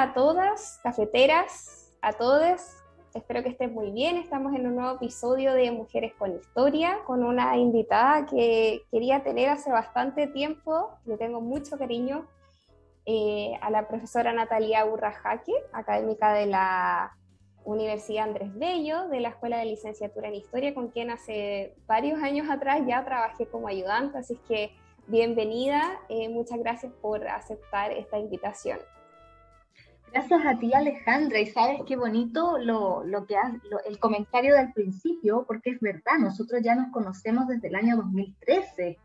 A todas, cafeteras, a todos. Espero que estén muy bien. Estamos en un nuevo episodio de Mujeres con Historia con una invitada que quería tener hace bastante tiempo. Le tengo mucho cariño eh, a la profesora Natalia Urrajaque, académica de la Universidad Andrés Bello, de la Escuela de Licenciatura en Historia, con quien hace varios años atrás ya trabajé como ayudante. Así que bienvenida. Eh, muchas gracias por aceptar esta invitación. Gracias a ti, Alejandra. Y sabes qué bonito lo, lo que has, el comentario del principio, porque es verdad, nosotros ya nos conocemos desde el año 2013,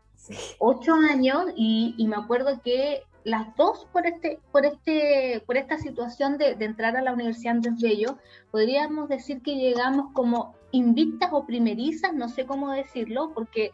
ocho años, y, y, me acuerdo que las dos por este, por este, por esta situación de, de entrar a la Universidad Andrés Bello, podríamos decir que llegamos como invictas o primerizas, no sé cómo decirlo, porque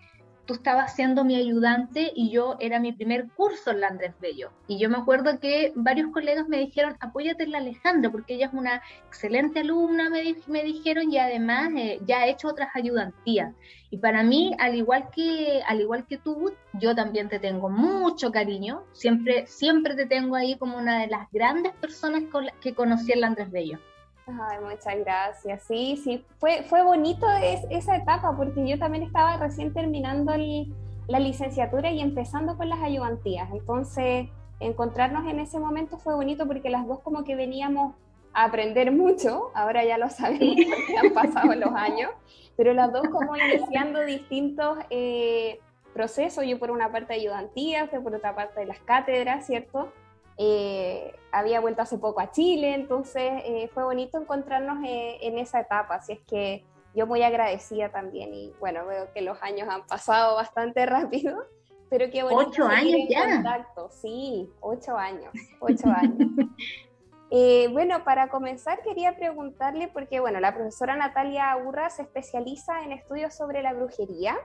tú estabas siendo mi ayudante y yo era mi primer curso en la Andrés Bello. Y yo me acuerdo que varios colegas me dijeron, apóyate en la Alejandra, porque ella es una excelente alumna, me, me dijeron, y además eh, ya ha hecho otras ayudantías. Y para mí, al igual que, al igual que tú, yo también te tengo mucho cariño, siempre, siempre te tengo ahí como una de las grandes personas que conocí en la Andrés Bello. Ay, muchas gracias. Sí, sí, fue, fue bonito esa etapa porque yo también estaba recién terminando la licenciatura y empezando con las ayudantías. Entonces, encontrarnos en ese momento fue bonito porque las dos como que veníamos a aprender mucho, ahora ya lo sabemos porque han pasado los años, pero las dos como iniciando distintos eh, procesos, yo por una parte ayudantías, por otra parte de las cátedras, ¿cierto? Eh, había vuelto hace poco a Chile, entonces eh, fue bonito encontrarnos eh, en esa etapa, así es que yo muy agradecida también y bueno, veo que los años han pasado bastante rápido, pero qué bonito. Ocho años ya. Contacto. Sí, ocho años, ocho años. bueno, para comenzar quería preguntarle, porque bueno, la profesora Natalia Urra se especializa en estudios sobre la brujería,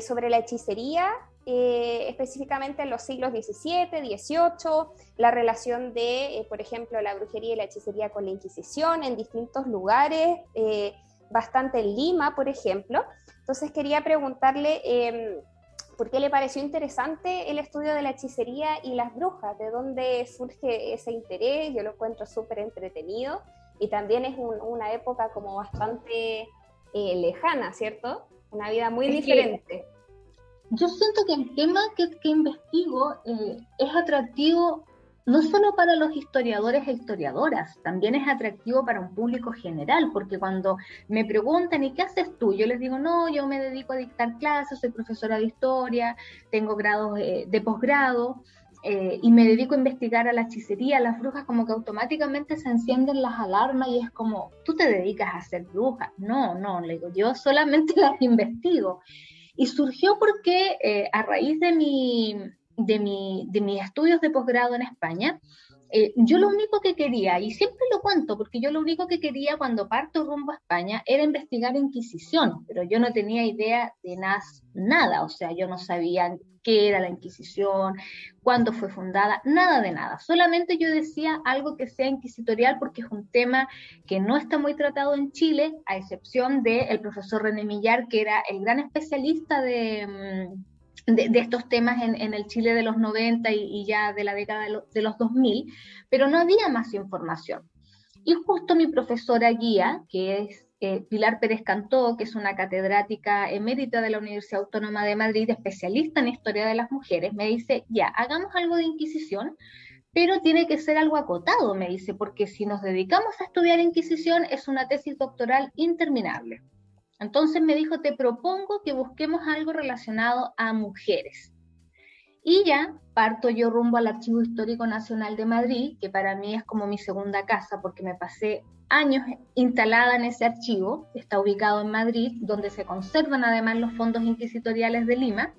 sobre la hechicería eh, específicamente en los siglos XVII, XVIII, la relación de, eh, por ejemplo, la brujería y la hechicería con la Inquisición en distintos lugares, eh, bastante en Lima, por ejemplo. Entonces quería preguntarle em, por qué le pareció interesante el estudio de la hechicería y las brujas, de dónde surge ese interés, yo lo encuentro súper entretenido y también es una época como bastante lejana, ¿cierto? Una vida muy diferente yo siento que el tema que, investigo eh, es atractivo no solo para los historiadores e historiadoras, también es atractivo para un público general, porque cuando me preguntan, ¿y qué haces tú? Yo les digo, no, yo me dedico a dictar clases, soy profesora de historia, tengo grados eh, de posgrado, eh, y me dedico a investigar a la hechicería, a las brujas, como que automáticamente se encienden las alarmas y es como, tú te dedicas a ser bruja. No, no, le digo, yo solamente las investigo. Y surgió porque eh, a raíz de, mi, de, mi, de mis estudios de posgrado en España, eh, yo lo único que quería, y siempre lo cuento, porque yo lo único que quería cuando parto rumbo a España era investigar Inquisición, pero yo no tenía idea de nada, nada, o sea, yo no sabía qué era la Inquisición, cuándo fue fundada, nada de nada. Solamente yo decía algo que sea inquisitorial porque es un tema que no está muy tratado en Chile, a excepción del profesor René Millar, que era el gran especialista de... Mm, de, estos temas en, el Chile de los 90 y, ya de la década de, los 2000, pero no había más información. Y justo mi profesora guía, que es eh, Pilar Pérez Cantó, que es una catedrática emérita de la Universidad Autónoma de Madrid, especialista en historia de las mujeres, me dice, ya, hagamos algo de Inquisición, pero tiene que ser algo acotado, me dice, porque si nos dedicamos a estudiar Inquisición es una tesis doctoral interminable. Entonces me dijo, te propongo que busquemos algo relacionado a mujeres. Y ya parto yo rumbo al Archivo Histórico Nacional de Madrid, que para mí es como mi segunda casa, porque me pasé años instalada en ese archivo, está ubicado en Madrid, donde se conservan además los fondos inquisitoriales de Lima,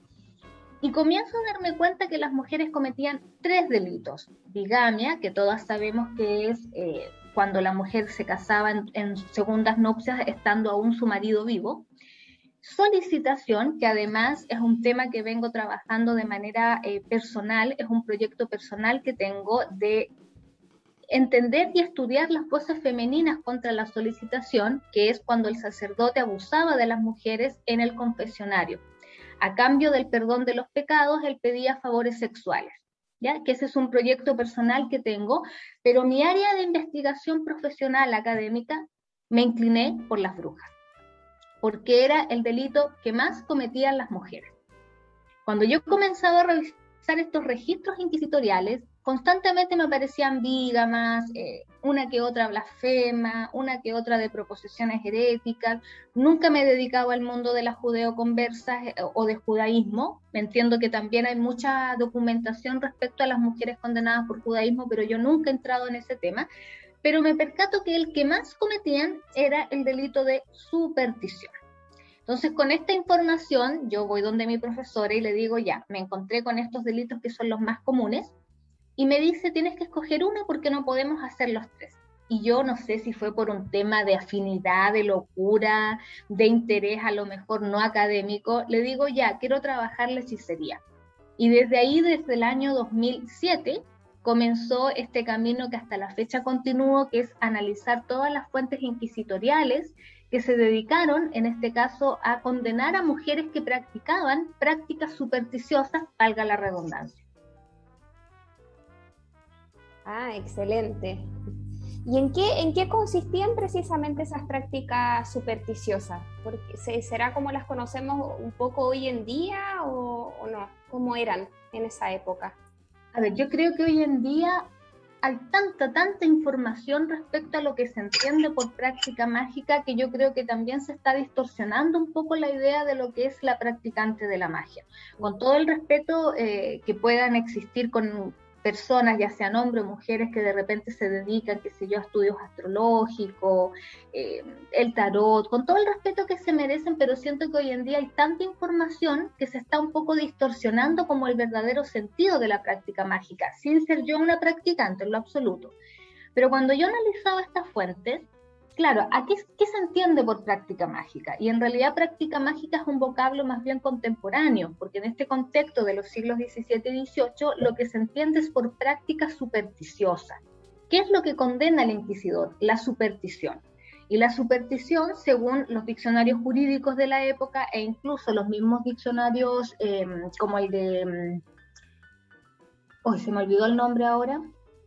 y comienzo a darme cuenta que las mujeres cometían tres delitos. Bigamia, que todas sabemos que es eh, cuando la mujer se casaba en, segundas nupcias estando aún su marido vivo. Solicitación, que además es un tema que vengo trabajando de manera eh, personal, es un proyecto personal que tengo de entender y estudiar las voces femeninas contra la solicitación, que es cuando el sacerdote abusaba de las mujeres en el confesionario. A cambio del perdón de los pecados, él pedía favores sexuales. ¿Ya? que ese es un proyecto personal que tengo, pero mi área de investigación profesional académica me incliné por las brujas, porque era el delito que más cometían las mujeres. Cuando yo comenzaba a revisar estos registros inquisitoriales, constantemente me aparecían vígamas, eh, una que otra blasfema, una que otra de proposiciones heréticas. Nunca me he dedicado al mundo de las judeoconversas eh, o de judaísmo. Entiendo que también hay mucha documentación respecto a las mujeres condenadas por judaísmo, pero yo nunca he entrado en ese tema. Pero me percato que el que más cometían era el delito de superstición. Entonces, con esta información, yo voy donde mi profesora y le digo, ya, me encontré con estos delitos que son los más comunes, y me dice, tienes que escoger uno porque no podemos hacer los tres. Y yo no sé si fue por un tema de afinidad, de locura, de interés a lo mejor no académico, le digo, ya, quiero trabajar la hechicería. Y desde ahí, desde el año 2007, comenzó este camino que hasta la fecha continuó, que es analizar todas las fuentes inquisitoriales que se dedicaron, en este caso, a condenar a mujeres que practicaban prácticas supersticiosas, valga la redundancia. Ah, excelente. ¿Y en qué, en qué consistían precisamente esas prácticas supersticiosas? Porque, ¿Será como las conocemos un poco hoy en día o, no? ¿Cómo eran en esa época? A ver, yo creo que hoy en día hay tanta, tanta información respecto a lo que se entiende por práctica mágica que yo creo que también se está distorsionando un poco la idea de lo que es la practicante de la magia. Con todo el respeto eh, que puedan existir con, personas, ya sean hombres o mujeres, que de repente se dedican, qué sé yo, a estudios astrológicos, eh, el tarot, con todo el respeto que se merecen, pero siento que hoy en día hay tanta información que se está un poco distorsionando como el verdadero sentido de la práctica mágica, sin ser yo una practicante en lo absoluto. Pero cuando yo analizaba estas fuentes, Claro, aquí qué se entiende por práctica mágica? Y en realidad práctica mágica es un vocablo más bien contemporáneo, porque en este contexto de los siglos XVII y XVIII lo que se entiende es por práctica supersticiosa. ¿Qué es lo que condena al inquisidor? La superstición. Y la superstición, según los diccionarios jurídicos de la época e incluso los mismos diccionarios em, como el de... Hoy em, se me olvidó el nombre ahora,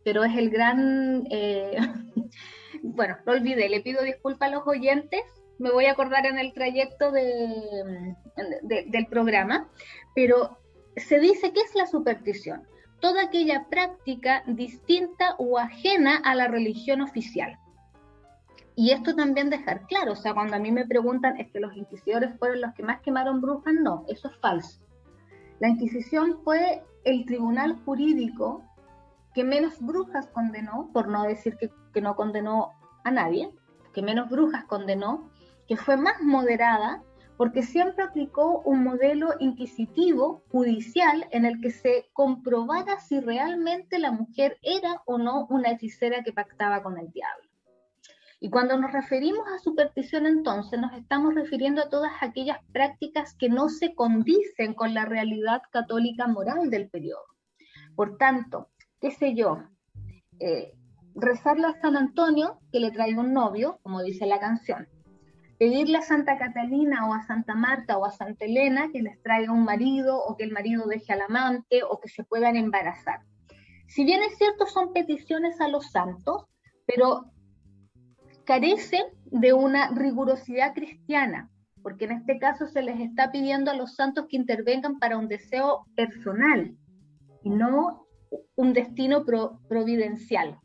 pero es el gran... Eh, bueno, lo olvidé, le pido disculpas a los oyentes, me voy a acordar en el trayecto del programa, pero se dice que es la superstición, toda aquella práctica distinta o ajena a la religión oficial. Y esto también dejar claro, o sea, cuando a mí me preguntan, ¿es que los inquisidores fueron los que más quemaron brujas? No, eso es falso. La Inquisición fue el tribunal jurídico que menos brujas condenó, por no decir que, no condenó a nadie, que menos brujas condenó, que fue más moderada, porque siempre aplicó un modelo inquisitivo, judicial, en el que se comprobara si realmente la mujer era o no una hechicera que pactaba con el diablo. Y cuando nos referimos a superstición entonces nos estamos refiriendo a todas aquellas prácticas que no se condicen con la realidad católica moral del periodo. Por tanto, qué sé yo, eh, rezarle a San Antonio que le traiga un novio, como dice la canción. Pedirle a Santa Catalina o a Santa Marta o a Santa Elena que les traiga un marido o que el marido deje al amante o que se puedan embarazar. Si bien es cierto, son peticiones a los santos, pero carecen de una rigurosidad cristiana, porque en este caso se les está pidiendo a los santos que intervengan para un deseo personal y no un destino providencial.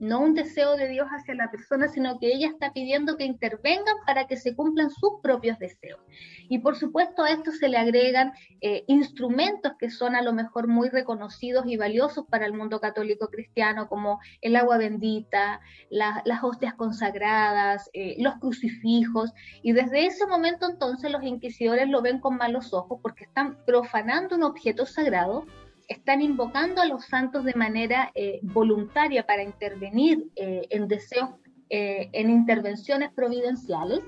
no un deseo de Dios hacia la persona, sino que ella está pidiendo que intervengan para que se cumplan sus propios deseos. Y por supuesto a esto se le agregan eh, instrumentos que son a lo mejor muy reconocidos y valiosos para el mundo católico cristiano, como el agua bendita, las hostias consagradas, eh, los crucifijos, y desde ese momento entonces los inquisidores lo ven con malos ojos porque están profanando un objeto sagrado están invocando a los santos de manera eh, voluntaria para intervenir eh, en deseos, eh, en intervenciones providenciales.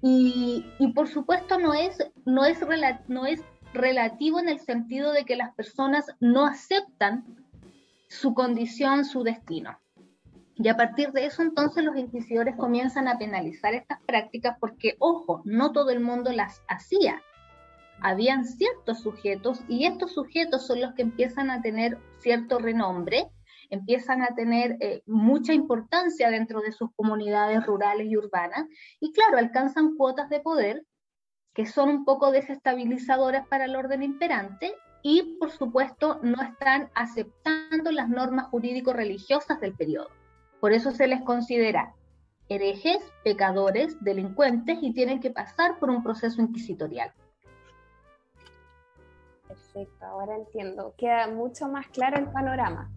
Y, por supuesto no es, no, es no es relativo en el sentido de que las personas no aceptan su condición, su destino. Y a partir de eso entonces los inquisidores comienzan a penalizar estas prácticas porque, ojo, no todo el mundo las hacía habían ciertos sujetos y estos sujetos son los que empiezan a tener cierto renombre, empiezan a tener eh, mucha importancia dentro de sus comunidades rurales y urbanas y claro, alcanzan cuotas de poder que son un poco desestabilizadoras para el orden imperante y por supuesto no están aceptando las normas jurídico-religiosas del periodo. Por eso se les considera herejes, pecadores, delincuentes y tienen que pasar por un proceso inquisitorial. Perfecto, ahora entiendo. Queda mucho más claro el panorama.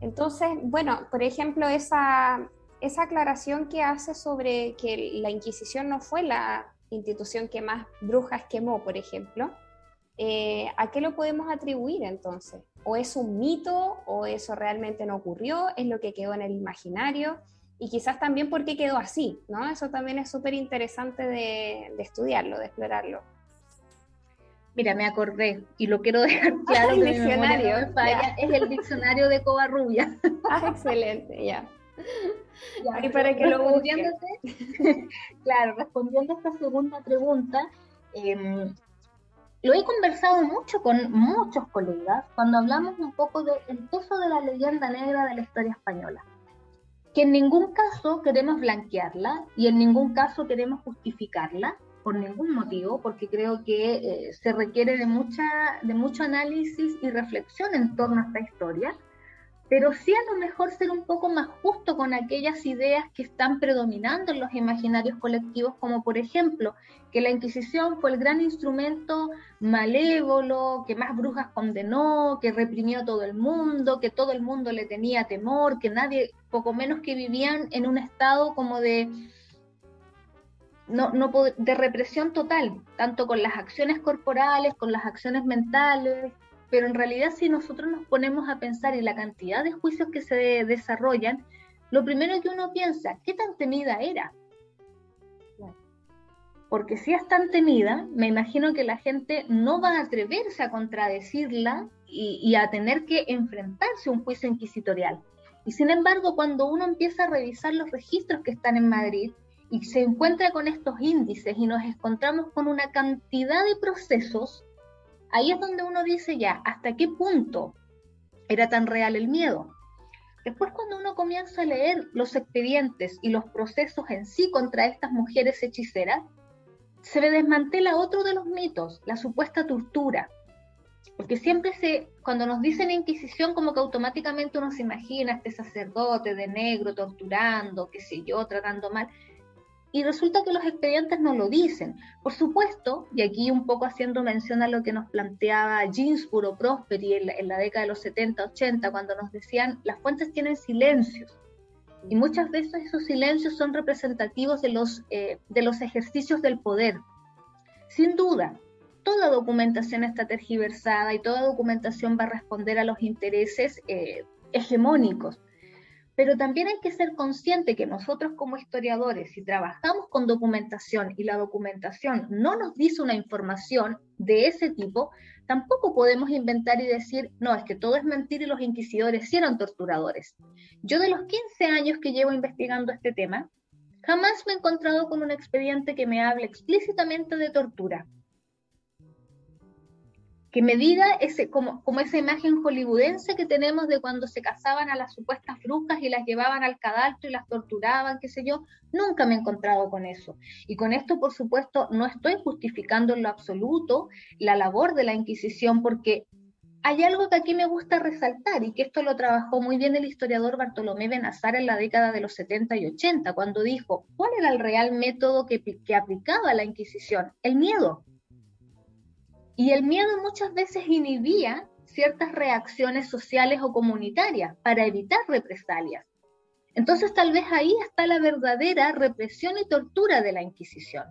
Entonces, bueno, por ejemplo, esa, esa aclaración que hace sobre que la Inquisición no fue la institución que más brujas quemó, por ejemplo, eh, ¿a qué lo podemos atribuir entonces? ¿O es un mito o eso realmente no ocurrió? ¿Es lo que quedó en el imaginario? Y quizás también por qué quedó así, ¿no? Eso también es súper interesante de, de estudiarlo, de explorarlo. Mira, me acordé y lo quiero dejar claro. el diccionario. es el diccionario de Covarrubia. Ah, excelente, ya. y para que lo claro, respondiendo a esta segunda pregunta, em, lo he conversado mucho con muchos colegas cuando hablamos un poco del peso de la leyenda negra de la historia española. Que en ningún caso queremos blanquearla y en ningún caso queremos justificarla, por ningún motivo, porque creo que eh, se requiere de, mucha, de mucho análisis y reflexión en torno a esta historia, pero sí a lo mejor ser un poco más justo con aquellas ideas que están predominando en los imaginarios colectivos, como por ejemplo que la Inquisición fue el gran instrumento malévolo, que más brujas condenó, que reprimió a todo el mundo, que todo el mundo le tenía temor, que nadie, poco menos que vivían en un estado como de no, no, de represión total, tanto con las acciones corporales, con las acciones mentales, pero en realidad si nosotros nos ponemos a pensar en la cantidad de juicios que se desarrollan, lo primero que uno piensa, ¿qué tan temida era? Porque si es tan temida, me imagino que la gente no va a atreverse a contradecirla y, y a tener que enfrentarse a un juicio inquisitorial. Y sin embargo, cuando uno empieza a revisar los registros que están en Madrid, y se encuentra con estos índices y nos encontramos con una cantidad de procesos, ahí es donde uno dice ya, ¿hasta qué punto era tan real el miedo? Después cuando uno comienza a leer los expedientes y los procesos en sí contra estas mujeres hechiceras, se desmantela otro de los mitos, la supuesta tortura. Porque siempre se, cuando nos dicen Inquisición, como que automáticamente uno se imagina a este sacerdote de negro torturando, qué sé yo, tratando mal. Y resulta que los expedientes no lo dicen. Por supuesto, y aquí un poco haciendo mención a lo que nos planteaba Ginsburg o Prosperi en la, década de los 70, 80, cuando nos decían las fuentes tienen silencios. Y muchas veces esos silencios son representativos de los, eh, de los ejercicios del poder. Sin duda, toda documentación está tergiversada y toda documentación va a responder a los intereses eh, hegemónicos pero también hay que ser consciente que nosotros como historiadores, si trabajamos con documentación y la documentación no nos dice una información de ese tipo, tampoco podemos inventar y decir, no, es que todo es mentira y los inquisidores sí eran torturadores. Yo de los 15 años que llevo investigando este tema, jamás me he encontrado con un expediente que me hable explícitamente de tortura que me diga ese, como, como esa imagen hollywoodense que tenemos de cuando se casaban a las supuestas brujas y las llevaban al cadalso y las torturaban, qué sé yo, nunca me he encontrado con eso. Y con esto, por supuesto, no estoy justificando en lo absoluto la labor de la Inquisición porque hay algo que aquí me gusta resaltar y que esto lo trabajó muy bien el historiador Bartolomé Benazar en la década de los 70 y 80, cuando dijo, ¿cuál era el real método que, que aplicaba la Inquisición? El miedo. Y el miedo muchas veces inhibía ciertas reacciones sociales o comunitarias para evitar represalias. Entonces tal vez ahí está la verdadera represión y tortura de la Inquisición.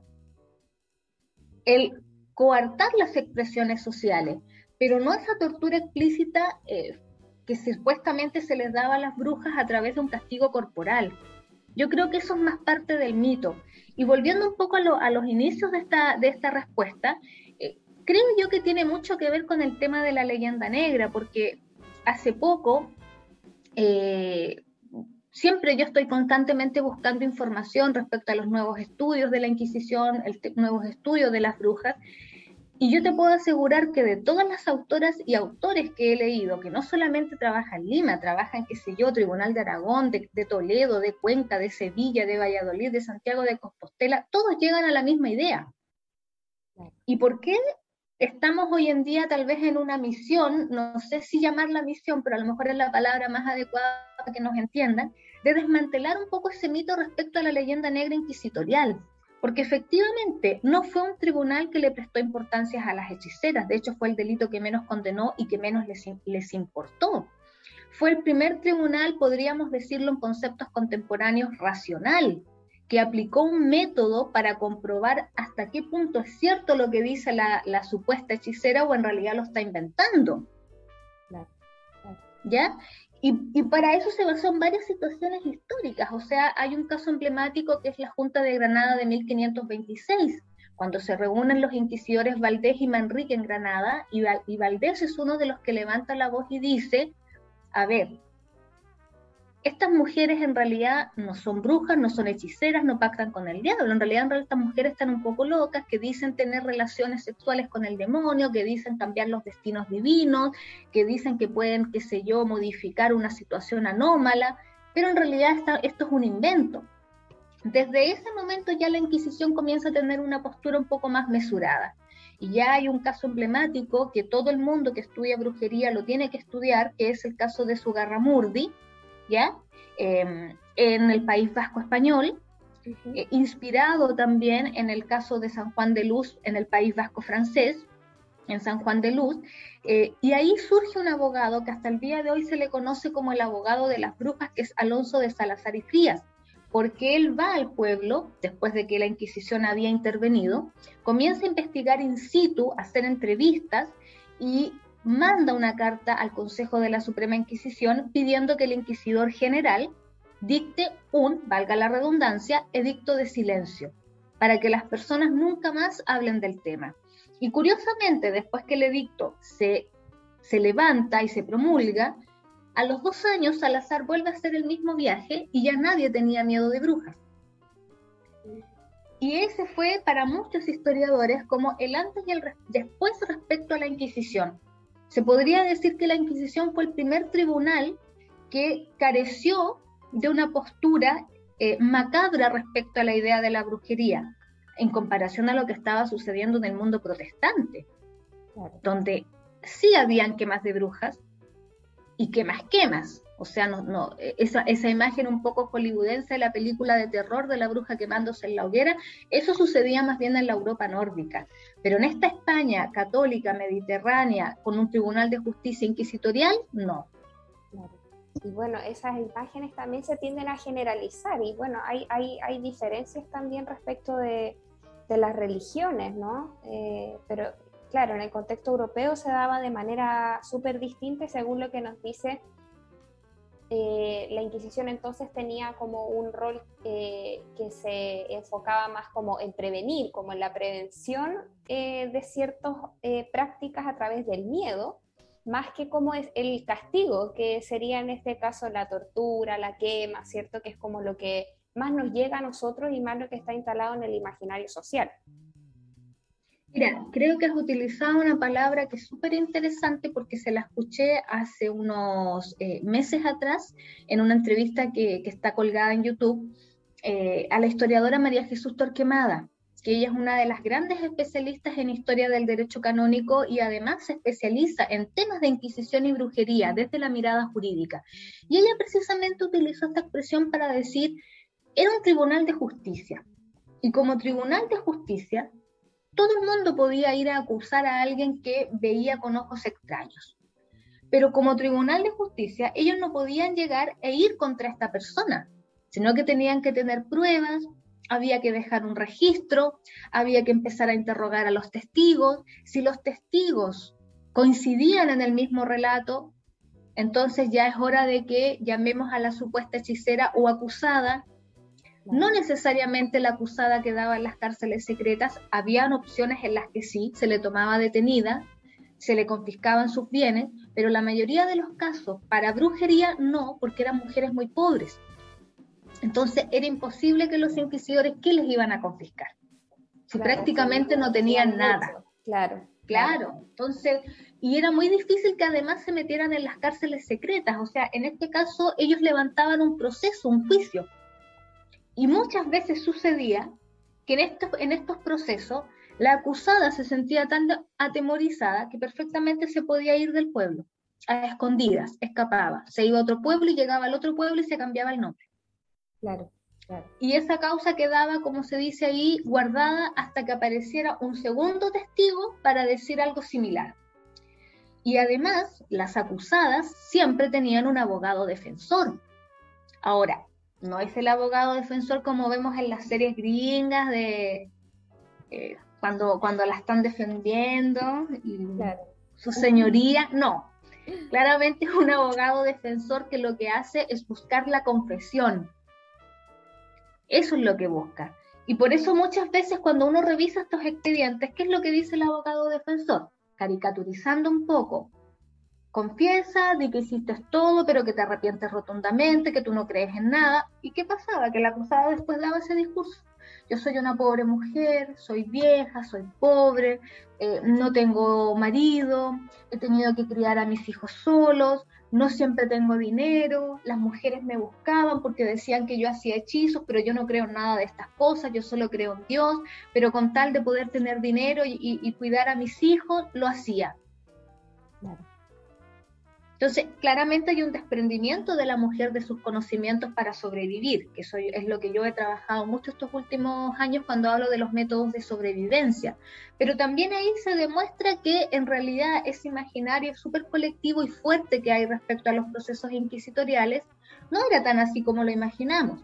El coartar las expresiones sociales, pero no esa tortura explícita eh, que supuestamente se les daba a las brujas a través de un castigo corporal. Yo creo que eso es más parte del mito. Y volviendo un poco a, los inicios de esta, de esta respuesta, creo yo que tiene mucho que ver con el tema de la leyenda negra, porque hace poco, eh, siempre yo estoy constantemente buscando información respecto a los nuevos estudios de la Inquisición, el nuevos estudios de las brujas, y yo te puedo asegurar que de todas las autoras y autores que he leído, que no solamente trabajan en Lima, trabajan, qué sé yo, Tribunal de Aragón, de, Toledo, de Cuenca, de Sevilla, de Valladolid, de Santiago de Compostela, todos llegan a la misma idea. ¿Y por qué estamos hoy en día tal vez en una misión, no sé si llamarla misión, pero a lo mejor es la palabra más adecuada para que nos entiendan, de desmantelar un poco ese mito respecto a la leyenda negra inquisitorial? porque efectivamente no fue un tribunal que le prestó importancia a las hechiceras, de hecho fue el delito que menos condenó y que menos les, les importó. Fue el primer tribunal, podríamos decirlo en conceptos contemporáneos, racional, que aplicó un método para comprobar hasta qué punto es cierto lo que dice la, la supuesta hechicera o en realidad lo está inventando. ¿Ya? Y, para eso se basó en varias situaciones históricas. O sea, hay un caso emblemático que es la Junta de Granada de 1526, cuando se reúnen los inquisidores Valdés y Manrique en Granada, y, y Valdés es uno de los que levanta la voz y dice, a ver, estas mujeres en realidad no son brujas, no son hechiceras, no pactan con el diablo. En realidad, estas mujeres están un poco locas, que dicen tener relaciones sexuales con el demonio, que dicen cambiar los destinos divinos, que dicen que pueden, qué sé yo, modificar una situación anómala, pero en realidad esto es un invento. Desde ese momento ya la Inquisición comienza a tener una postura un poco más mesurada. Y ya hay un caso emblemático que todo el mundo que estudia brujería lo tiene que estudiar, que es el caso de Sugarramurdi, ¿ya? Em, en el País Vasco Español, eh, inspirado también en el caso de San Juan de Luz en el País Vasco francés, en San Juan de Luz, eh, y ahí surge un abogado que hasta el día de hoy se le conoce como el abogado de las brujas, que es Alonso de Salazar y Frías, porque él va al pueblo, después de que la Inquisición había intervenido, comienza a investigar in situ, a hacer entrevistas y manda una carta al Consejo de la Suprema Inquisición pidiendo que el inquisidor general dicte un, valga la redundancia, edicto de silencio, para que las personas nunca más hablen del tema. Y curiosamente, después que el edicto se, se levanta y se promulga, a los dos años Salazar vuelve a hacer el mismo viaje y ya nadie tenía miedo de brujas. Y ese fue para muchos historiadores como el antes y el después respecto a la Inquisición. Se podría decir que la Inquisición fue el primer tribunal que careció de una postura eh, macabra respecto a la idea de la brujería, en comparación a lo que estaba sucediendo en el mundo protestante, donde sí habían quemas de brujas y quemas quemas. O sea, no, no, esa, esa imagen un poco hollywoodense de la película de terror de la bruja quemándose en la hoguera, eso sucedía más bien en la Europa nórdica. Pero en esta España católica, mediterránea, con un tribunal de justicia inquisitorial, no. Y bueno, esas imágenes también se tienden a generalizar y bueno, hay, hay, hay diferencias también respecto de, de las religiones, ¿no? Eh, pero claro, en el contexto europeo se daba de manera súper distinta según lo que nos dice eh, la Inquisición entonces tenía como un rol eh, que se enfocaba más como en prevenir, como en la prevención eh, de ciertas prácticas a través del miedo, más que como es el castigo, que sería en este caso la tortura, la quema, ¿cierto? Que es como lo que más nos llega a nosotros y más lo que está instalado en el imaginario social. Mira, creo que has utilizado una palabra que es súper interesante porque se la escuché hace unos eh, meses atrás en una entrevista que, está colgada en YouTube eh, a la historiadora María Jesús Torquemada. que ella es una de las grandes especialistas en historia del derecho canónico y además se especializa en temas de inquisición y brujería desde la mirada jurídica. Y ella precisamente utilizó esta expresión para decir, era un tribunal de justicia. Y como tribunal de justicia, todo el mundo podía ir a acusar a alguien que veía con ojos extraños. Pero como tribunal de justicia, ellos no podían llegar e ir contra esta persona, sino que tenían que tener pruebas, había que dejar un registro, había que empezar a interrogar a los testigos. Si los testigos coincidían en el mismo relato, entonces ya es hora de que llamemos a la supuesta hechicera o acusada no necesariamente la acusada quedaba en las cárceles secretas, habían opciones en las que sí, se le tomaba detenida, se le confiscaban sus bienes, pero la mayoría de los casos para brujería no, porque eran mujeres muy pobres. Entonces era imposible que los inquisidores, ¿qué les iban a confiscar? Si prácticamente no tenían nada. Claro. Claro, entonces, y era muy difícil que además se metieran en las cárceles secretas, o sea, en este caso ellos levantaban un proceso, un juicio, y muchas veces sucedía que en estos, en estos procesos la acusada se sentía tan atemorizada que perfectamente se podía ir del pueblo, a escondidas, escapaba, se iba a otro pueblo y llegaba al otro pueblo y se cambiaba el nombre. Claro, claro. Y esa causa quedaba, como se dice ahí, guardada hasta que apareciera un segundo testigo para decir algo similar. Y además, las acusadas siempre tenían un abogado defensor. Ahora, no es el abogado defensor como vemos en las series gringas de eh, cuando, cuando la están defendiendo y su señoría, no. Claramente es un abogado defensor que lo que hace es buscar la confesión. Eso es lo que busca. Y por eso muchas veces cuando uno revisa estos expedientes, ¿qué es lo que dice el abogado defensor? Caricaturizando un poco, confiesa de que hiciste todo, pero que te arrepientes rotundamente, que tú no crees en nada. ¿Y qué pasaba? Que la acusada después daba ese discurso. Yo soy una pobre mujer, soy vieja, soy pobre, eh, no tengo marido, he tenido que criar a mis hijos solos, no siempre tengo dinero, las mujeres me buscaban porque decían que yo hacía hechizos, pero yo no creo en nada de estas cosas, yo solo creo en Dios, pero con tal de poder tener dinero y, cuidar a mis hijos, lo hacía. Entonces, claramente hay un desprendimiento de la mujer de sus conocimientos para sobrevivir, que eso es lo que yo he trabajado mucho estos últimos años cuando hablo de los métodos de sobrevivencia. Pero también ahí se demuestra que en realidad ese imaginario súper colectivo y fuerte que hay respecto a los procesos inquisitoriales no era tan así como lo imaginamos.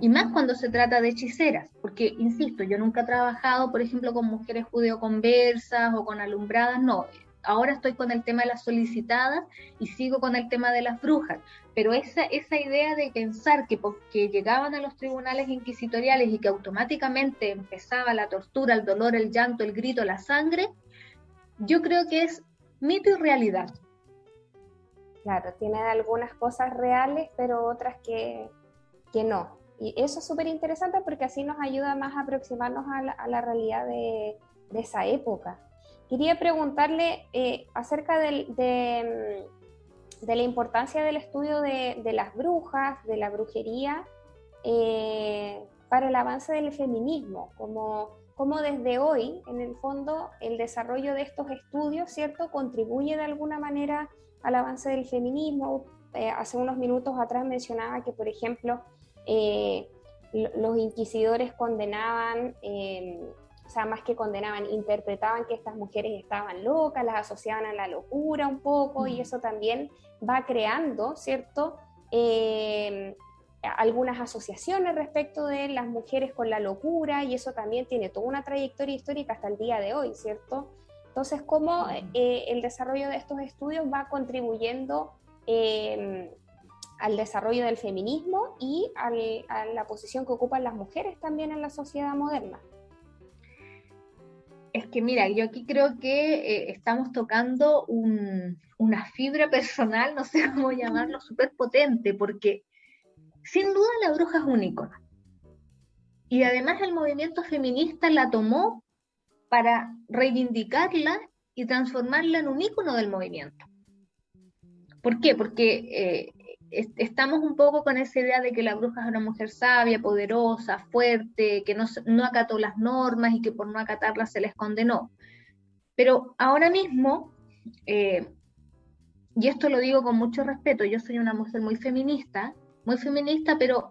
Y más cuando se trata de hechiceras, porque, insisto, yo nunca he trabajado, por ejemplo, con mujeres judeoconversas o con alumbradas, no ahora estoy con el tema de las solicitadas y sigo con el tema de las brujas, pero esa, esa idea de pensar que porque llegaban a los tribunales inquisitoriales y que automáticamente empezaba la tortura, el dolor, el llanto, el grito, la sangre, yo creo que es mito y realidad. Claro, tiene algunas cosas reales, pero otras que, que no. Y eso es súper interesante porque así nos ayuda más a aproximarnos a la, realidad de esa época. Quería preguntarle eh, acerca mm, de, la importancia del estudio de, las brujas, de la brujería, eh, para el avance del feminismo, como, desde hoy, en el fondo, el desarrollo de estos estudios, ¿cierto?, contribuye de alguna manera al avance del feminismo. Eh, hace unos minutos atrás mencionaba que, por ejemplo, los inquisidores condenaban o sea, más que condenaban, interpretaban que estas mujeres estaban locas, las asociaban a la locura un poco, y eso también va creando, ¿cierto? Eh, algunas asociaciones respecto de las mujeres con la locura, y eso también tiene toda una trayectoria histórica hasta el día de hoy, ¿cierto? Entonces, cómo eh, el desarrollo de estos estudios va contribuyendo em, al desarrollo del feminismo y a la posición que ocupan las mujeres también en la sociedad moderna. Es que mira, yo aquí creo que eh, estamos tocando una fibra personal, no sé cómo llamarlo, súper potente, porque sin duda la bruja es un ícono. Y además el movimiento feminista la tomó para reivindicarla y transformarla en un ícono del movimiento. ¿Por qué? Porque eh, estamos un poco con esa idea de que la bruja es una mujer sabia, poderosa, fuerte, que no, no acató las normas y que por no acatarlas se les condenó. Pero ahora mismo, eh, y esto lo digo con mucho respeto, yo soy una mujer muy feminista, muy feminista, pero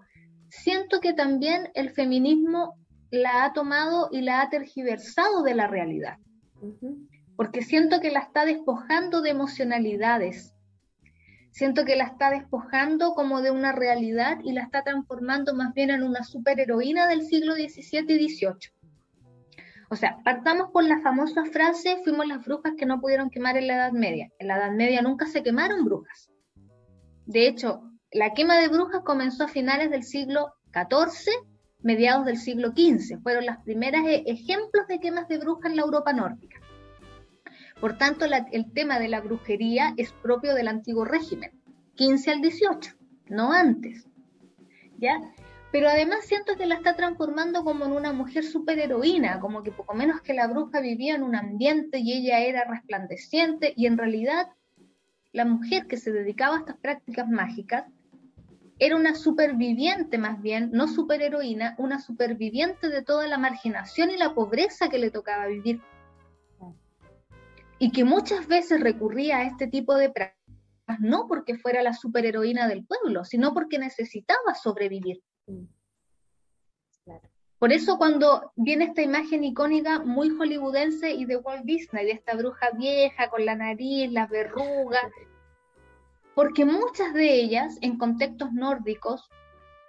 siento que también el feminismo la ha tomado y la ha tergiversado de la realidad. Porque siento que la está despojando de emocionalidades, siento que la está despojando como de una realidad y la está transformando más bien en una superheroína del siglo XVII y XVIII. O sea, partamos por la famosa frase, fuimos las brujas que no pudieron quemar en la Edad Media. En la Edad Media nunca se quemaron brujas. De hecho, la quema de brujas comenzó a finales del siglo XIV, mediados del siglo XV. Fueron las primeras e-, ejemplos de quemas de brujas en la Europa nórdica. Por tanto, el tema de la brujería es propio del antiguo régimen, 15 al 18, no antes. ¿Ya? Pero además siento que la está transformando como en una mujer superheroína, como que poco menos que la bruja vivía en un ambiente y ella era resplandeciente y en realidad la mujer que se dedicaba a estas prácticas mágicas era una superviviente más bien, no superheroína, una superviviente de toda la marginación y la pobreza que le tocaba vivir y que muchas veces recurría a este tipo de prácticas no porque fuera la superheroína del pueblo, sino porque necesitaba sobrevivir. Mm. Por eso cuando viene esta imagen icónica muy hollywoodense y de Walt Disney, de esta bruja vieja con la nariz, las verrugas, porque muchas de ellas en contextos nórdicos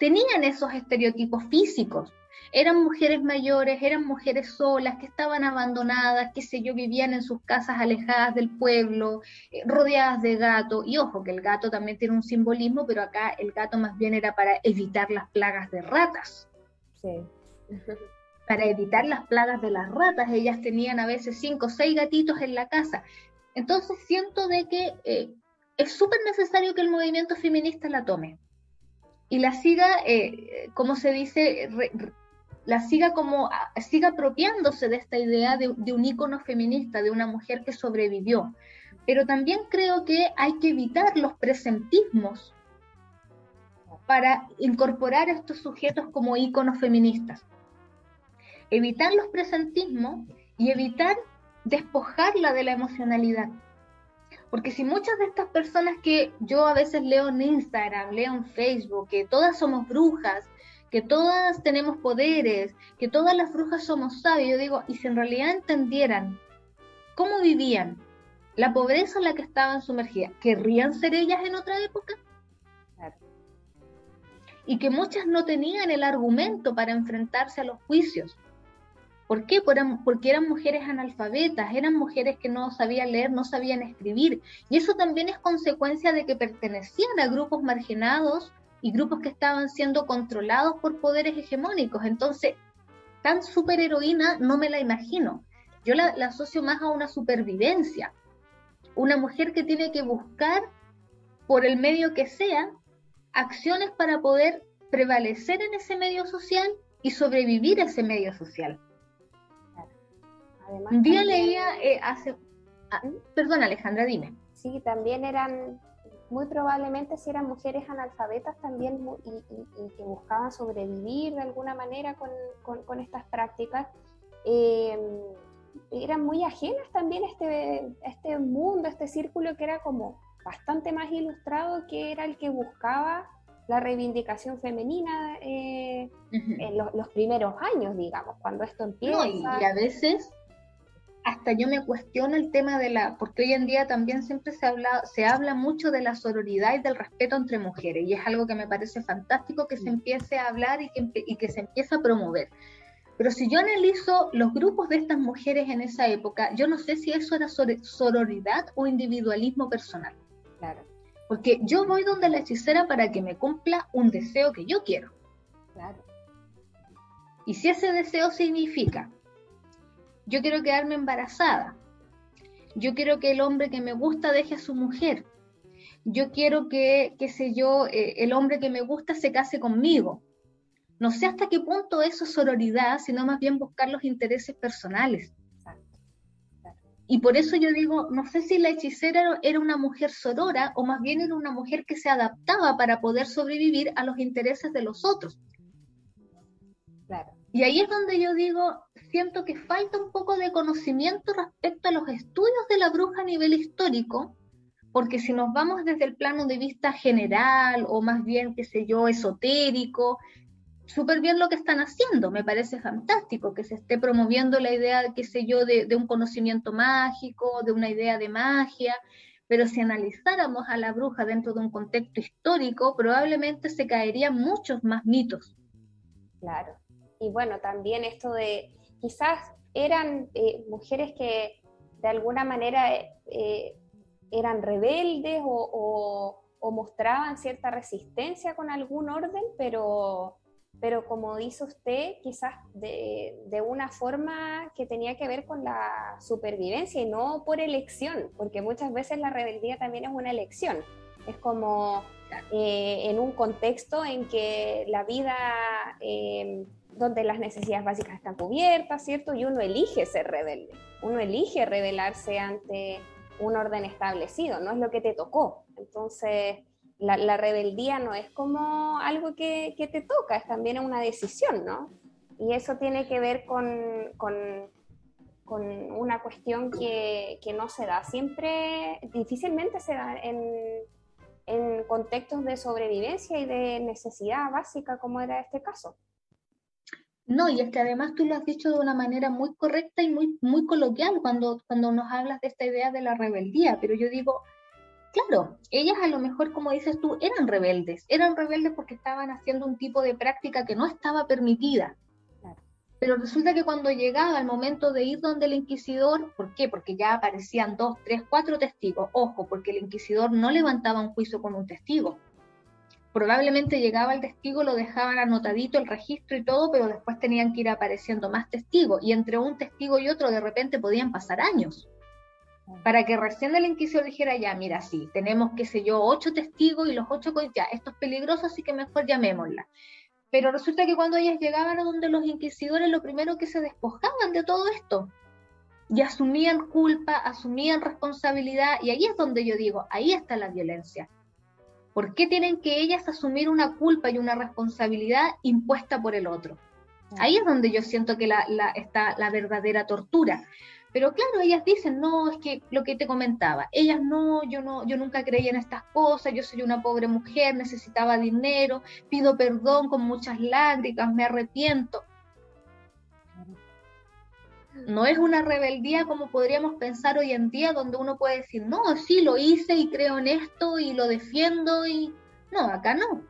tenían esos estereotipos físicos, eran mujeres mayores, eran mujeres solas, que estaban abandonadas, que sé yo, vivían en sus casas alejadas del pueblo, eh, rodeadas de gato. Y ojo, que el gato también tiene un simbolismo, pero acá el gato más bien era para evitar las plagas de ratas. Sí. para evitar las plagas de las ratas, ellas tenían a veces cinco o seis gatitos en la casa. Entonces siento de que eh, es súper necesario que el movimiento feminista la tome y la siga, eh, como se dice, la siga como siga apropiándose de esta idea de, un ícono feminista, de una mujer que sobrevivió. Pero también creo que hay que evitar los presentismos para incorporar a estos sujetos como íconos feministas. Evitar los presentismos y evitar despojarla de la emocionalidad. Porque si muchas de estas personas que yo a veces leo en Instagram, leo en Facebook, que todas somos brujas, que todas tenemos poderes, que todas las brujas somos sabias. Yo digo, y si en realidad entendieran cómo vivían, la pobreza en la que estaban sumergidas, ¿querrían ser ellas en otra época? Y que muchas no tenían el argumento para enfrentarse a los juicios. ¿Por qué? Porque eran mujeres analfabetas, eran mujeres que no sabían leer, no sabían escribir. Y eso también es consecuencia de que pertenecían a grupos marginados y grupos que estaban siendo controlados por poderes hegemónicos. Entonces, tan superheroína no me la imagino. Yo la, asocio más a una supervivencia. Una mujer que tiene que buscar, por el medio que sea, acciones para poder prevalecer en ese medio social y sobrevivir a ese medio social. Un día leía eh, hace... Ah, perdón, Alejandra, dime. Sí, también eran muy probablemente si eran mujeres analfabetas también y, que buscaban sobrevivir de alguna manera con, estas prácticas, em, eran muy ajenas también a este, este mundo, este círculo que era como bastante más ilustrado, que era el que buscaba la reivindicación femenina eh, en los, primeros años, digamos, cuando esto empieza. y a veces hasta yo me cuestiono el tema de la, porque hoy en día también siempre se habla, se habla mucho de la sororidad y del respeto entre mujeres, y es algo que me parece fantástico que se empiece a hablar y que, y que se empiece a promover. Pero si yo analizo los grupos de estas mujeres en esa época, yo no sé si eso era sororidad o individualismo personal. Claro. Porque yo voy donde la hechicera para que me cumpla un deseo que yo quiero. Claro. Y si ese deseo significa yo quiero quedarme embarazada, yo quiero que el hombre que me gusta deje a su mujer, yo quiero que, qué sé yo, eh, el hombre que me gusta se case conmigo. No sé hasta qué punto eso es sororidad, sino más bien buscar los intereses personales. Y por eso yo digo, no sé si la hechicera era una mujer sorora o más bien era una mujer que se adaptaba para poder sobrevivir a los intereses de los otros. Y ahí es donde yo digo, siento que falta un poco de conocimiento respecto a los estudios de la bruja a nivel histórico, porque si nos vamos desde el plano de vista general o más bien, qué sé yo, esotérico, súper bien lo que están haciendo, me parece fantástico que se esté promoviendo la idea, qué sé yo, de, un conocimiento mágico, de una idea de magia, pero si analizáramos a la bruja dentro de un contexto histórico, probablemente se caerían muchos más mitos. Claro. Y bueno, también esto de, quizás eran eh, mujeres que de alguna manera eh, eran rebeldes o, o mostraban cierta resistencia con algún orden, pero pero como dice usted, quizás de, de, una forma que tenía que ver con la supervivencia y no por elección, porque muchas veces la rebeldía también es una elección. Es como eh, en un contexto en que la vida, eh, donde las necesidades básicas están cubiertas, ¿cierto? Y uno elige ser rebelde, uno elige rebelarse ante un orden establecido, no es lo que te tocó. Entonces, la, rebeldía no es como algo que, te toca, es también una decisión, ¿no? Y eso tiene que ver con, con, una cuestión que, no se da siempre, difícilmente se da en, en contextos de sobrevivencia y de necesidad básica como era este caso. No, y es que además tú lo has dicho de una manera muy correcta y muy, muy coloquial cuando, cuando nos hablas de esta idea de la rebeldía, pero yo digo, Claro, ellas a lo mejor, como dices tú, eran rebeldes. Eran rebeldes porque estaban haciendo un tipo de práctica que no estaba permitida. Pero resulta que cuando llegaba el momento de ir donde el inquisidor, ¿por qué? Porque ya aparecían dos, tres, cuatro testigos. Ojo, porque el inquisidor no levantaba un juicio con un testigo. Probablemente llegaba el testigo, lo dejaban anotadito el registro y todo, pero después tenían que ir apareciendo más testigos. Y entre un testigo y otro de repente podían pasar años para que recién el inquisidor dijera, ya, mira, sí, tenemos, qué sé yo, ocho testigos y los ocho, ya, esto es peligroso, así que mejor llamémosla. Pero resulta que cuando ellas llegaban a donde los inquisidores, lo primero que se despojaban de todo esto, y asumían culpa, asumían responsabilidad, y ahí es donde yo digo, ahí está la violencia. ¿Por qué tienen que ellas asumir una culpa y una responsabilidad impuesta por el otro? Ahí es donde yo siento que la, está la verdadera tortura. Pero claro, ellas dicen, no, es que lo que te comentaba, ellas no, yo no, yo nunca creía en estas cosas, yo soy una pobre mujer, necesitaba dinero, pido perdón con muchas lágrimas, me arrepiento. No es una rebeldía como podríamos pensar hoy en día, donde uno puede decir, no, sí, lo hice y creo en esto y lo defiendo y no, acá no.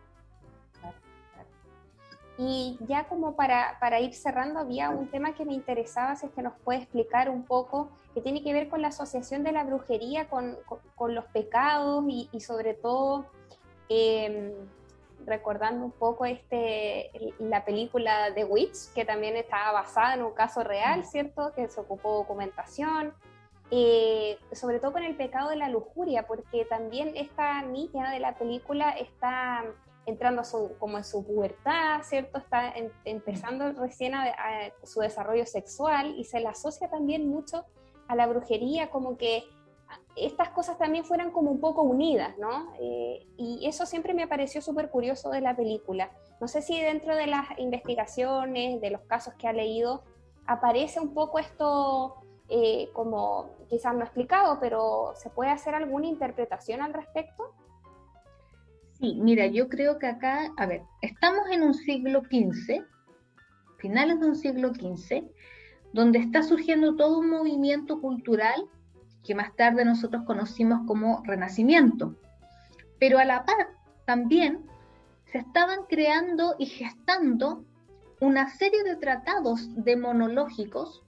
Y ya como para, para, ir cerrando, había un tema que me interesaba, si es que nos puede explicar un poco, que tiene que ver con la asociación de la brujería con, con, los pecados y, y sobre todo em, recordando un poco este, la película The Witch, que también estaba basada en un caso real, ¿cierto? Que se ocupó documentación. Eh, sobre todo con el pecado de la lujuria, porque también esta niña de la película está entrando a su, como en su pubertad, ¿cierto? Está empezando recién a, su desarrollo sexual y se le asocia también mucho a la brujería, como que estas cosas también fueran como un poco unidas, ¿no? Eh, y eso siempre me pareció súper curioso de la película. No sé si dentro de las investigaciones, de los casos que ha leído, aparece un poco esto eh, como quizás no explicado, pero ¿se puede hacer alguna interpretación al respecto? Sí, mira, yo creo que acá, a ver, estamos en un siglo XV, finales de un siglo XV, donde está surgiendo todo un movimiento cultural que más tarde nosotros conocimos como Renacimiento. Pero a la par también se estaban creando y gestando una serie de tratados demonológicos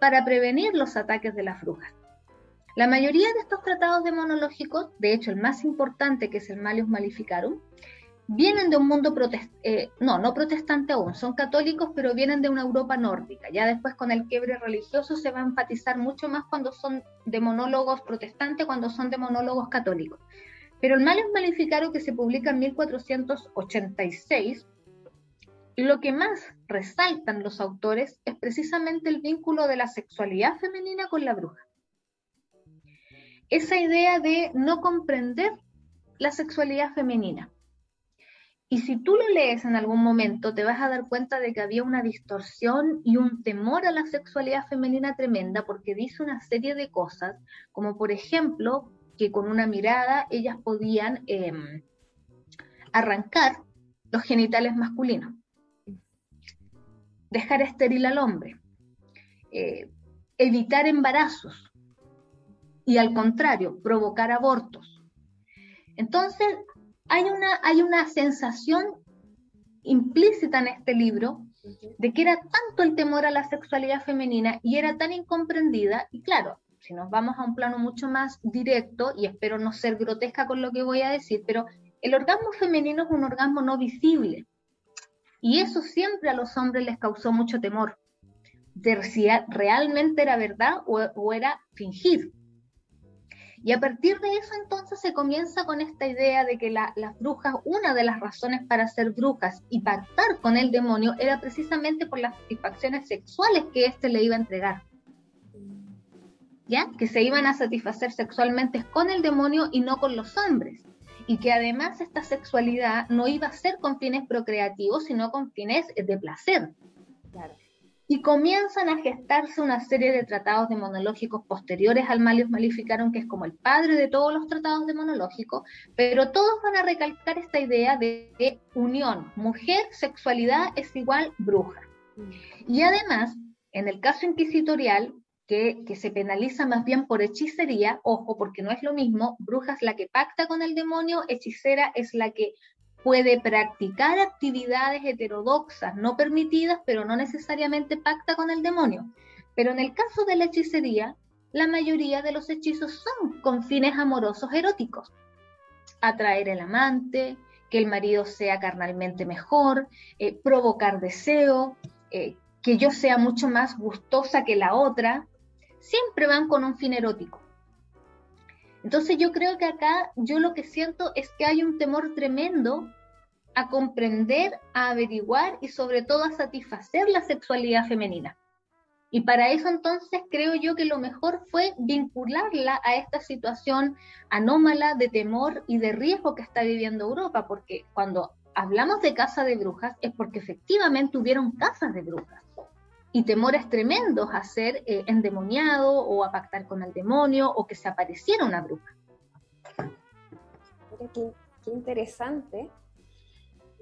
para prevenir los ataques de las brujas. La mayoría de estos tratados demonológicos, de hecho el más importante que es el Malius Maleficarum, vienen de un mundo eh, no, no protestante aún, son católicos, pero vienen de una Europa nórdica. Ya después con el quiebre religioso se va a enfatizar mucho más cuando son demonólogos protestantes, cuando son demonólogos católicos. Pero el Malius Maleficarum que se publica en 1486, lo que más resaltan los autores es precisamente el vínculo de la sexualidad femenina con la bruja. esa idea de no comprender la sexualidad femenina. Y si tú lo lees en algún momento, te vas a dar cuenta de que había una distorsión y un temor a la sexualidad femenina tremenda, porque dice una serie de cosas, como por ejemplo que con una mirada ellas podían em, arrancar los genitales masculinos, dejar estéril al hombre, eh, evitar embarazos. Y al contrario, provocar abortos. Entonces, hay una, hay una sensación implícita en este libro de que era tanto el temor a la sexualidad femenina y era tan incomprendida, y claro, si nos vamos a un plano mucho más directo, y espero no ser grotesca con lo que voy a decir, pero el orgasmo femenino es un orgasmo no visible. Y eso siempre a los hombres les causó mucho temor, de si realmente era verdad o, o era fingir. Y a partir de eso entonces se comienza con esta idea de que las brujas, una de las razones para ser brujas y pactar con el demonio era precisamente por las satisfacciones sexuales que éste le iba a entregar. ¿Ya? Que se iban a satisfacer sexualmente con el demonio y no con los hombres. Y que además esta sexualidad no iba a ser con fines procreativos, sino con fines de placer. Claro y comienzan a gestarse una serie de tratados demonológicos posteriores al Malius Malificarum, que es como el padre de todos los tratados demonológicos, pero todos van a recalcar esta idea de, unión, mujer, sexualidad es igual bruja. Mm. Y además, en el caso inquisitorial, que, que, se penaliza más bien por hechicería, ojo, porque no es lo mismo, bruja es la que pacta con el demonio, hechicera es la que puede practicar actividades heterodoxas no permitidas, pero no necesariamente pacta con el demonio. Pero en el caso de la hechicería, la mayoría de los hechizos son con fines amorosos eróticos. Atraer el amante, que el marido sea carnalmente mejor, eh, provocar deseo, eh, que yo sea mucho más gustosa que la otra, siempre van con un fin erótico. Entonces yo creo que acá yo lo que siento es que hay un temor tremendo a comprender, a averiguar y sobre todo a satisfacer la sexualidad femenina. Y para eso entonces creo yo que lo mejor fue vincularla a esta situación anómala de temor y de riesgo que está viviendo Europa, porque cuando hablamos de casa de brujas es porque efectivamente hubieron casas de brujas y temores tremendos a ser eh, endemoniado o a pactar con el demonio o que se apareciera una bruja. Mira qué, interesante.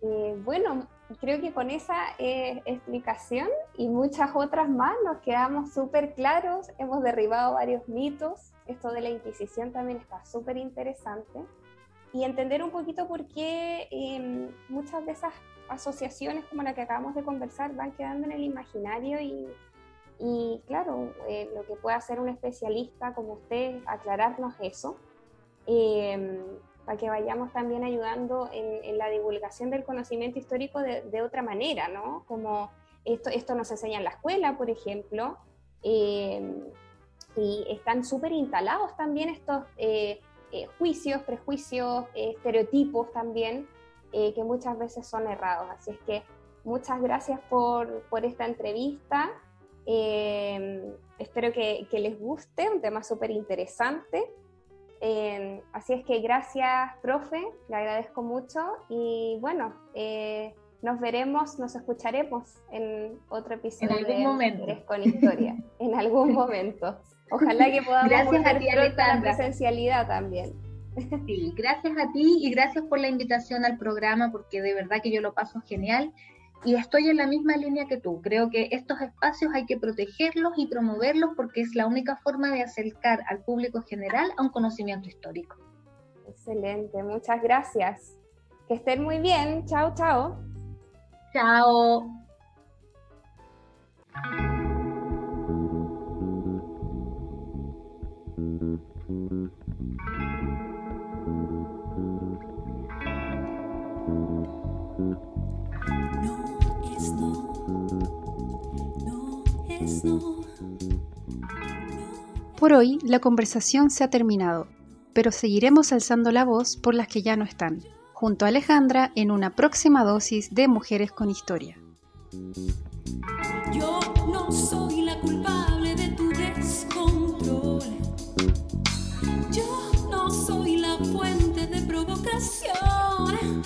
Eh, bueno, creo que con esa eh, explicación y muchas otras más nos quedamos súper claros, hemos derribado varios mitos, esto de la Inquisición también está súper interesante y entender un poquito por qué em, muchas de esas asociaciones como la que acabamos de conversar van quedando en el imaginario y, claro, eh, lo que puede hacer un especialista como usted, aclararnos eso, eh, para que vayamos también ayudando en, la divulgación del conocimiento histórico de, otra manera, ¿no? Como esto, esto nos enseña en la escuela, por ejemplo, eh, y están súper instalados también estos juicios, prejuicios, estereotipos también, eh, que muchas veces son errados. Así es que muchas gracias por, por esta entrevista. Eh, espero que, que, les guste, un tema súper interesante. Eh, así es que gracias, profe, le agradezco mucho y bueno, nos veremos, nos escucharemos en otro episodio en algún de momento. con Historia, en algún momento. Ojalá que podamos gracias a ti, la presencialidad también. Sí, gracias a ti y gracias por la invitación al programa, porque de verdad que yo lo paso genial y estoy en la misma línea que tú. Creo que estos espacios hay que protegerlos y promoverlos porque es la única forma de acercar al público general a un conocimiento histórico. Excelente, muchas gracias. Que estén muy bien. Chao, chao. Chao. Por hoy la conversación se ha terminado, pero seguiremos alzando la voz por las que ya no están, junto a Alejandra en una próxima dosis de Mujeres con Historia. Yo no soy la culpable de tu descontrol. Yo no soy la fuente de provocación.